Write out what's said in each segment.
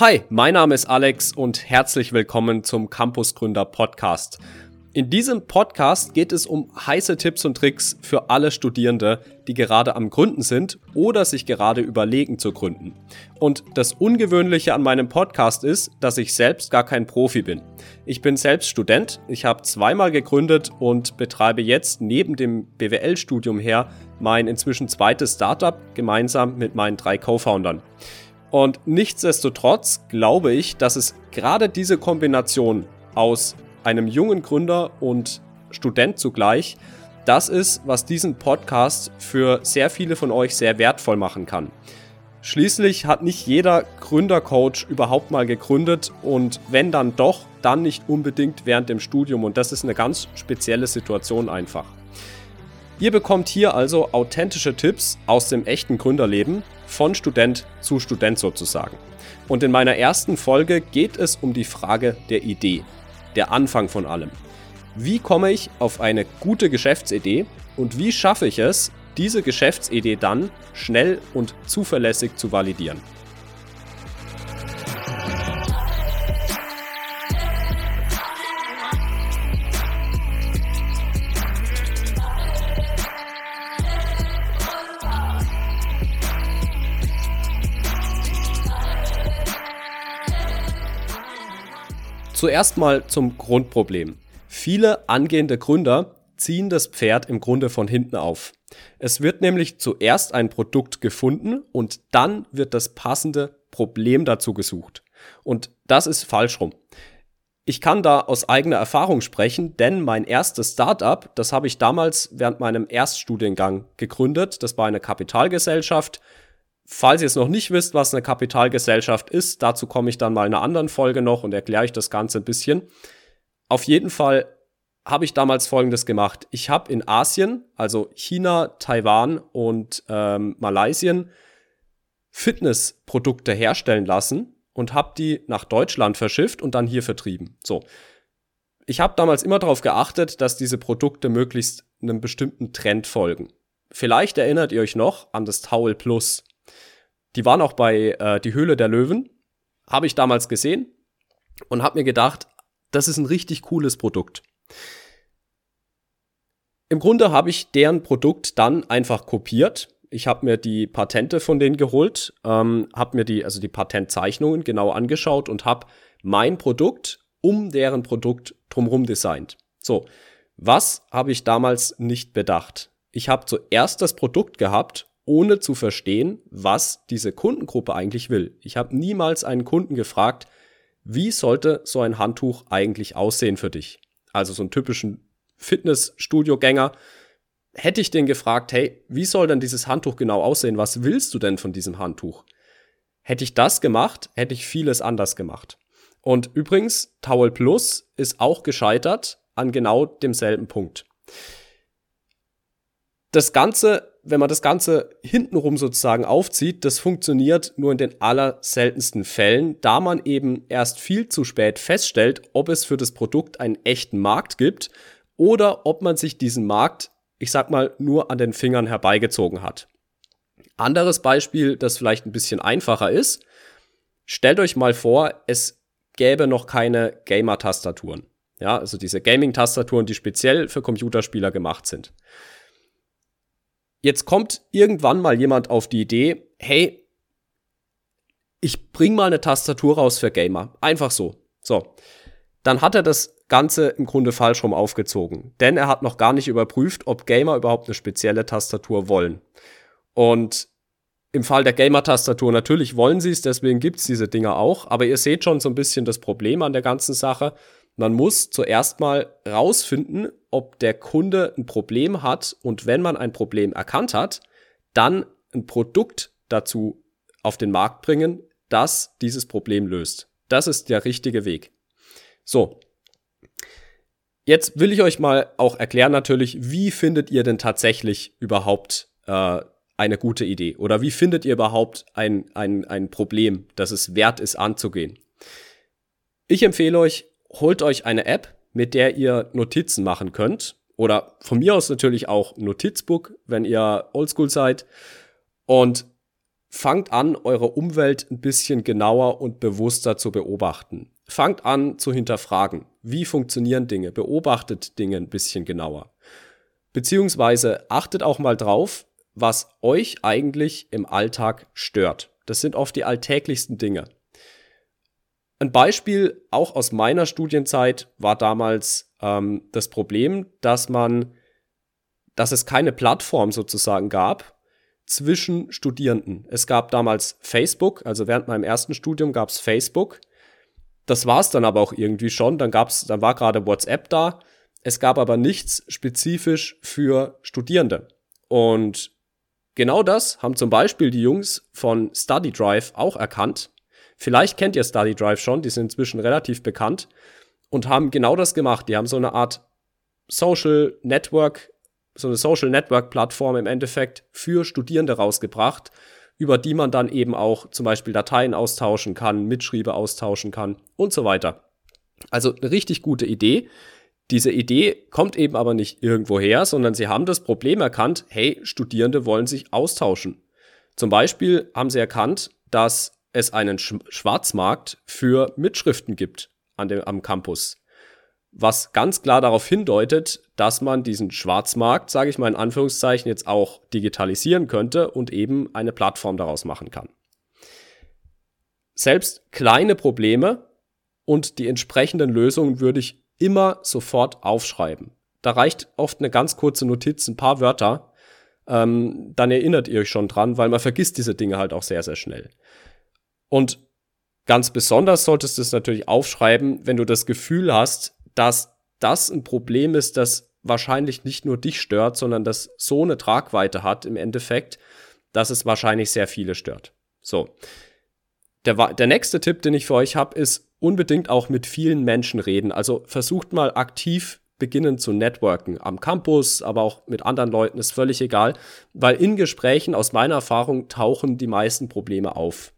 Hi, mein Name ist Alex und herzlich willkommen zum Campus Gründer Podcast. In diesem Podcast geht es um heiße Tipps und Tricks für alle Studierende, die gerade am Gründen sind oder sich gerade überlegen zu gründen. Und das Ungewöhnliche an meinem Podcast ist, dass ich selbst gar kein Profi bin. Ich bin selbst Student, ich habe zweimal gegründet und betreibe jetzt neben dem BWL-Studium her mein inzwischen zweites Startup gemeinsam mit meinen drei Co-Foundern. Und nichtsdestotrotz glaube ich, dass es gerade diese Kombination aus einem jungen Gründer und Student zugleich das ist, was diesen Podcast für sehr viele von euch sehr wertvoll machen kann. Schließlich hat nicht jeder Gründercoach überhaupt mal gegründet und wenn dann doch, dann nicht unbedingt während dem Studium und das ist eine ganz spezielle Situation einfach. Ihr bekommt hier also authentische Tipps aus dem echten Gründerleben, von Student zu Student sozusagen. Und in meiner ersten Folge geht es um die Frage der Idee, der Anfang von allem. Wie komme ich auf eine gute Geschäftsidee und wie schaffe ich es, diese Geschäftsidee dann schnell und zuverlässig zu validieren? Zuerst mal zum Grundproblem. Viele angehende Gründer ziehen das Pferd im Grunde von hinten auf. Es wird nämlich zuerst ein Produkt gefunden und dann wird das passende Problem dazu gesucht. Und das ist falsch rum. Ich kann da aus eigener Erfahrung sprechen, denn mein erstes Startup, das habe ich damals während meinem Erststudiengang gegründet. Das war eine Kapitalgesellschaft Falls ihr es noch nicht wisst, was eine Kapitalgesellschaft ist, dazu komme ich dann mal in einer anderen Folge noch und erkläre ich das Ganze ein bisschen. Auf jeden Fall habe ich damals Folgendes gemacht. Ich habe in Asien, also China, Taiwan und ähm, Malaysien, Fitnessprodukte herstellen lassen und habe die nach Deutschland verschifft und dann hier vertrieben. So. Ich habe damals immer darauf geachtet, dass diese Produkte möglichst einem bestimmten Trend folgen. Vielleicht erinnert ihr euch noch an das Towel Plus. Die waren auch bei äh, Die Höhle der Löwen. Habe ich damals gesehen und habe mir gedacht, das ist ein richtig cooles Produkt. Im Grunde habe ich deren Produkt dann einfach kopiert. Ich habe mir die Patente von denen geholt, ähm, habe mir die, also die Patentzeichnungen genau angeschaut und habe mein Produkt um deren Produkt drumherum designt. So, was habe ich damals nicht bedacht? Ich habe zuerst das Produkt gehabt ohne zu verstehen, was diese Kundengruppe eigentlich will. Ich habe niemals einen Kunden gefragt, wie sollte so ein Handtuch eigentlich aussehen für dich? Also so einen typischen Fitnessstudio-Gänger. Hätte ich den gefragt, hey, wie soll denn dieses Handtuch genau aussehen? Was willst du denn von diesem Handtuch? Hätte ich das gemacht, hätte ich vieles anders gemacht. Und übrigens, Towel Plus ist auch gescheitert an genau demselben Punkt. Das Ganze wenn man das Ganze hintenrum sozusagen aufzieht, das funktioniert nur in den allerseltensten Fällen, da man eben erst viel zu spät feststellt, ob es für das Produkt einen echten Markt gibt oder ob man sich diesen Markt, ich sag mal, nur an den Fingern herbeigezogen hat. Anderes Beispiel, das vielleicht ein bisschen einfacher ist. Stellt euch mal vor, es gäbe noch keine Gamer-Tastaturen. Ja, also diese Gaming-Tastaturen, die speziell für Computerspieler gemacht sind. Jetzt kommt irgendwann mal jemand auf die Idee, hey, ich bring mal eine Tastatur raus für Gamer. Einfach so. So. Dann hat er das Ganze im Grunde falsch rum aufgezogen. Denn er hat noch gar nicht überprüft, ob Gamer überhaupt eine spezielle Tastatur wollen. Und im Fall der Gamer-Tastatur natürlich wollen sie es, deswegen gibt's diese Dinger auch. Aber ihr seht schon so ein bisschen das Problem an der ganzen Sache. Man muss zuerst mal rausfinden, ob der Kunde ein Problem hat und wenn man ein Problem erkannt hat, dann ein Produkt dazu auf den Markt bringen, das dieses Problem löst. Das ist der richtige Weg. So. Jetzt will ich euch mal auch erklären natürlich, wie findet ihr denn tatsächlich überhaupt äh, eine gute Idee? Oder wie findet ihr überhaupt ein, ein, ein Problem, das es wert ist anzugehen? Ich empfehle euch, holt euch eine App, mit der ihr Notizen machen könnt. Oder von mir aus natürlich auch Notizbuch, wenn ihr oldschool seid. Und fangt an, eure Umwelt ein bisschen genauer und bewusster zu beobachten. Fangt an zu hinterfragen. Wie funktionieren Dinge? Beobachtet Dinge ein bisschen genauer. Beziehungsweise achtet auch mal drauf, was euch eigentlich im Alltag stört. Das sind oft die alltäglichsten Dinge. Ein Beispiel auch aus meiner Studienzeit war damals ähm, das Problem, dass man, dass es keine Plattform sozusagen gab zwischen Studierenden. Es gab damals Facebook, also während meinem ersten Studium gab es Facebook. Das war es dann aber auch irgendwie schon. Dann gab's, dann war gerade WhatsApp da. Es gab aber nichts spezifisch für Studierende. Und genau das haben zum Beispiel die Jungs von Study Drive auch erkannt Vielleicht kennt ihr Study Drive schon, die sind inzwischen relativ bekannt und haben genau das gemacht. Die haben so eine Art Social Network, so eine Social Network Plattform im Endeffekt für Studierende rausgebracht, über die man dann eben auch zum Beispiel Dateien austauschen kann, Mitschriebe austauschen kann und so weiter. Also eine richtig gute Idee. Diese Idee kommt eben aber nicht irgendwo her, sondern sie haben das Problem erkannt, hey, Studierende wollen sich austauschen. Zum Beispiel haben sie erkannt, dass es einen Sch Schwarzmarkt für Mitschriften gibt an dem, am Campus. Was ganz klar darauf hindeutet, dass man diesen Schwarzmarkt, sage ich mal in Anführungszeichen, jetzt auch digitalisieren könnte und eben eine Plattform daraus machen kann. Selbst kleine Probleme und die entsprechenden Lösungen würde ich immer sofort aufschreiben. Da reicht oft eine ganz kurze Notiz, ein paar Wörter, ähm, dann erinnert ihr euch schon dran, weil man vergisst diese Dinge halt auch sehr, sehr schnell. Und ganz besonders solltest du es natürlich aufschreiben, wenn du das Gefühl hast, dass das ein Problem ist, das wahrscheinlich nicht nur dich stört, sondern das so eine Tragweite hat im Endeffekt, dass es wahrscheinlich sehr viele stört. So. Der, der nächste Tipp, den ich für euch habe, ist unbedingt auch mit vielen Menschen reden. Also versucht mal aktiv beginnen zu networken. Am Campus, aber auch mit anderen Leuten, ist völlig egal. Weil in Gesprächen, aus meiner Erfahrung, tauchen die meisten Probleme auf.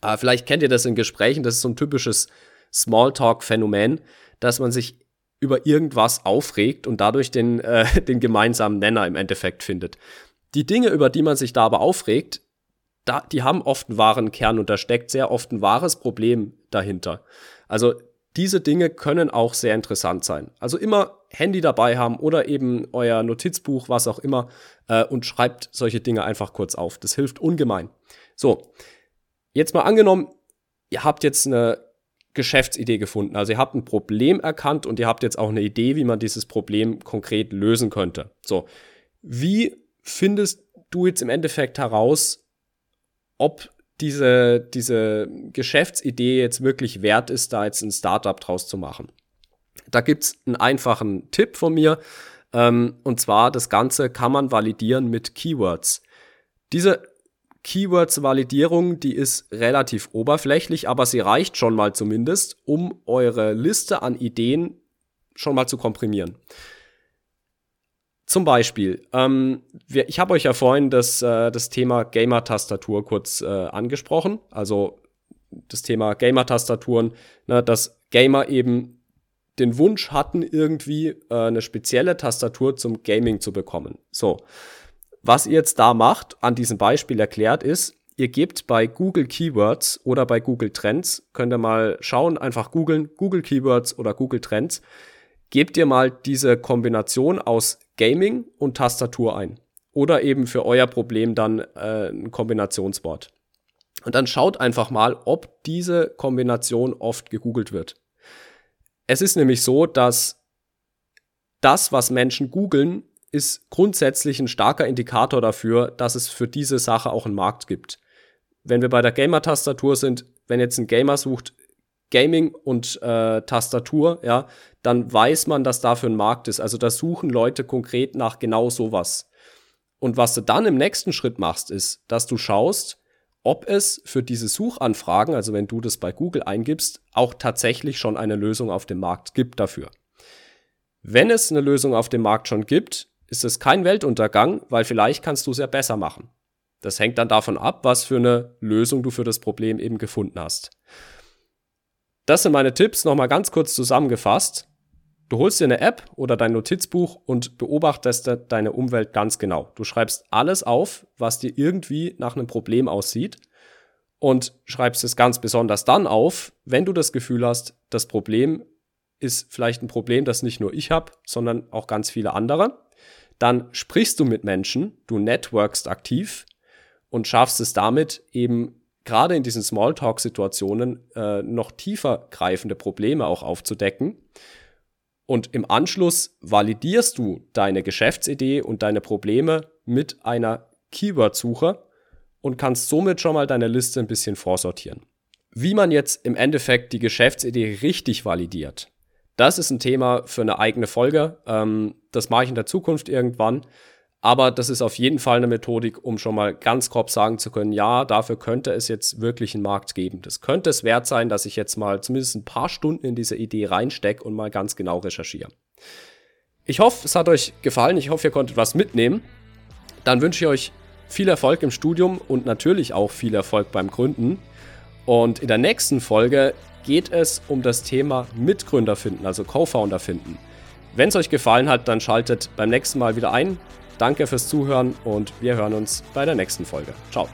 Aber vielleicht kennt ihr das in Gesprächen, das ist so ein typisches Smalltalk-Phänomen, dass man sich über irgendwas aufregt und dadurch den, äh, den gemeinsamen Nenner im Endeffekt findet. Die Dinge, über die man sich da aber aufregt, da, die haben oft einen wahren Kern und da steckt sehr oft ein wahres Problem dahinter. Also diese Dinge können auch sehr interessant sein. Also immer Handy dabei haben oder eben euer Notizbuch, was auch immer, äh, und schreibt solche Dinge einfach kurz auf. Das hilft ungemein. So, Jetzt mal angenommen, ihr habt jetzt eine Geschäftsidee gefunden. Also ihr habt ein Problem erkannt und ihr habt jetzt auch eine Idee, wie man dieses Problem konkret lösen könnte. So, wie findest du jetzt im Endeffekt heraus, ob diese, diese Geschäftsidee jetzt wirklich wert ist, da jetzt ein Startup draus zu machen? Da gibt's einen einfachen Tipp von mir. Ähm, und zwar, das Ganze kann man validieren mit Keywords. Diese Keywords-Validierung, die ist relativ oberflächlich, aber sie reicht schon mal zumindest, um eure Liste an Ideen schon mal zu komprimieren. Zum Beispiel, ähm, wir, ich habe euch ja vorhin das, äh, das Thema Gamer-Tastatur kurz äh, angesprochen. Also das Thema Gamer-Tastaturen, ne, dass Gamer eben den Wunsch hatten, irgendwie äh, eine spezielle Tastatur zum Gaming zu bekommen. So, was ihr jetzt da macht, an diesem Beispiel erklärt, ist, ihr gebt bei Google Keywords oder bei Google Trends, könnt ihr mal schauen, einfach googeln, Google Keywords oder Google Trends, gebt ihr mal diese Kombination aus Gaming und Tastatur ein. Oder eben für euer Problem dann äh, ein Kombinationswort. Und dann schaut einfach mal, ob diese Kombination oft gegoogelt wird. Es ist nämlich so, dass das, was Menschen googeln, ist grundsätzlich ein starker Indikator dafür, dass es für diese Sache auch einen Markt gibt. Wenn wir bei der Gamer-Tastatur sind, wenn jetzt ein Gamer sucht Gaming und äh, Tastatur, ja, dann weiß man, dass dafür ein Markt ist. Also da suchen Leute konkret nach genau sowas. Und was du dann im nächsten Schritt machst, ist, dass du schaust, ob es für diese Suchanfragen, also wenn du das bei Google eingibst, auch tatsächlich schon eine Lösung auf dem Markt gibt dafür. Wenn es eine Lösung auf dem Markt schon gibt, ist es kein Weltuntergang, weil vielleicht kannst du es ja besser machen. Das hängt dann davon ab, was für eine Lösung du für das Problem eben gefunden hast. Das sind meine Tipps, nochmal ganz kurz zusammengefasst. Du holst dir eine App oder dein Notizbuch und beobachtest deine Umwelt ganz genau. Du schreibst alles auf, was dir irgendwie nach einem Problem aussieht und schreibst es ganz besonders dann auf, wenn du das Gefühl hast, das Problem ist vielleicht ein Problem, das nicht nur ich habe, sondern auch ganz viele andere. Dann sprichst du mit Menschen, du networkst aktiv und schaffst es damit eben gerade in diesen Smalltalk-Situationen äh, noch tiefer greifende Probleme auch aufzudecken. Und im Anschluss validierst du deine Geschäftsidee und deine Probleme mit einer Keyword-Suche und kannst somit schon mal deine Liste ein bisschen vorsortieren. Wie man jetzt im Endeffekt die Geschäftsidee richtig validiert, das ist ein Thema für eine eigene Folge. Ähm, das mache ich in der Zukunft irgendwann. Aber das ist auf jeden Fall eine Methodik, um schon mal ganz grob sagen zu können, ja, dafür könnte es jetzt wirklich einen Markt geben. Das könnte es wert sein, dass ich jetzt mal zumindest ein paar Stunden in diese Idee reinstecke und mal ganz genau recherchiere. Ich hoffe, es hat euch gefallen. Ich hoffe, ihr konntet was mitnehmen. Dann wünsche ich euch viel Erfolg im Studium und natürlich auch viel Erfolg beim Gründen. Und in der nächsten Folge geht es um das Thema Mitgründer finden, also Co-Founder finden. Wenn es euch gefallen hat, dann schaltet beim nächsten Mal wieder ein. Danke fürs Zuhören und wir hören uns bei der nächsten Folge. Ciao.